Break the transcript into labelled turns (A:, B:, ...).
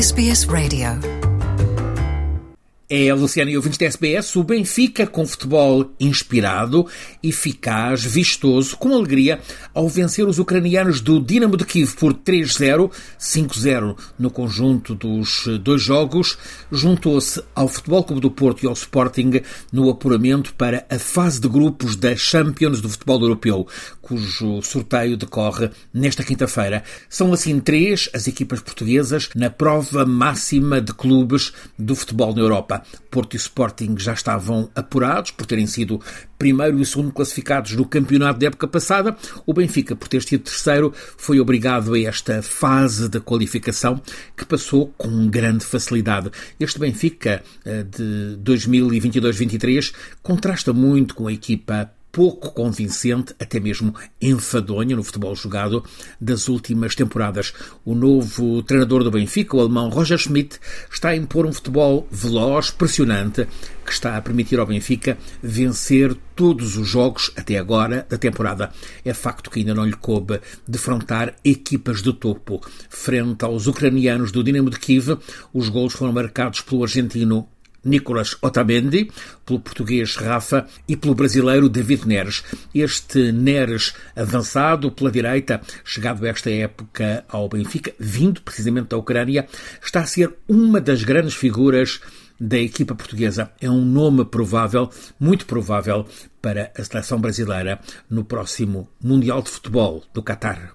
A: SBS Radio. É, Luciana e ouvintes da SBS, o Benfica com futebol inspirado, eficaz, vistoso, com alegria, ao vencer os ucranianos do Dinamo de Kiev por 3-0, 5-0 no conjunto dos dois jogos, juntou-se ao Futebol Clube do Porto e ao Sporting no apuramento para a fase de grupos da Champions do futebol europeu, cujo sorteio decorre nesta quinta-feira. São assim três as equipas portuguesas na prova máxima de clubes do futebol na Europa. Porto e Sporting já estavam apurados por terem sido primeiro e segundo classificados no campeonato da época passada. O Benfica, por ter sido terceiro, foi obrigado a esta fase da qualificação que passou com grande facilidade. Este Benfica eh, de 2022-23 contrasta muito com a equipa pouco convincente, até mesmo enfadonha no futebol jogado das últimas temporadas. O novo treinador do Benfica, o alemão Roger Schmidt, está a impor um futebol veloz, pressionante, que está a permitir ao Benfica vencer todos os jogos até agora da temporada. É facto que ainda não lhe coube defrontar equipas de topo. Frente aos ucranianos do Dinamo de Kiev, os gols foram marcados pelo argentino Nicolas Otamendi, pelo português Rafa e pelo brasileiro David Neres. Este Neres avançado pela direita, chegado esta época ao Benfica, vindo precisamente da Ucrânia, está a ser uma das grandes figuras da equipa portuguesa. É um nome provável, muito provável, para a seleção brasileira no próximo Mundial de Futebol do Qatar.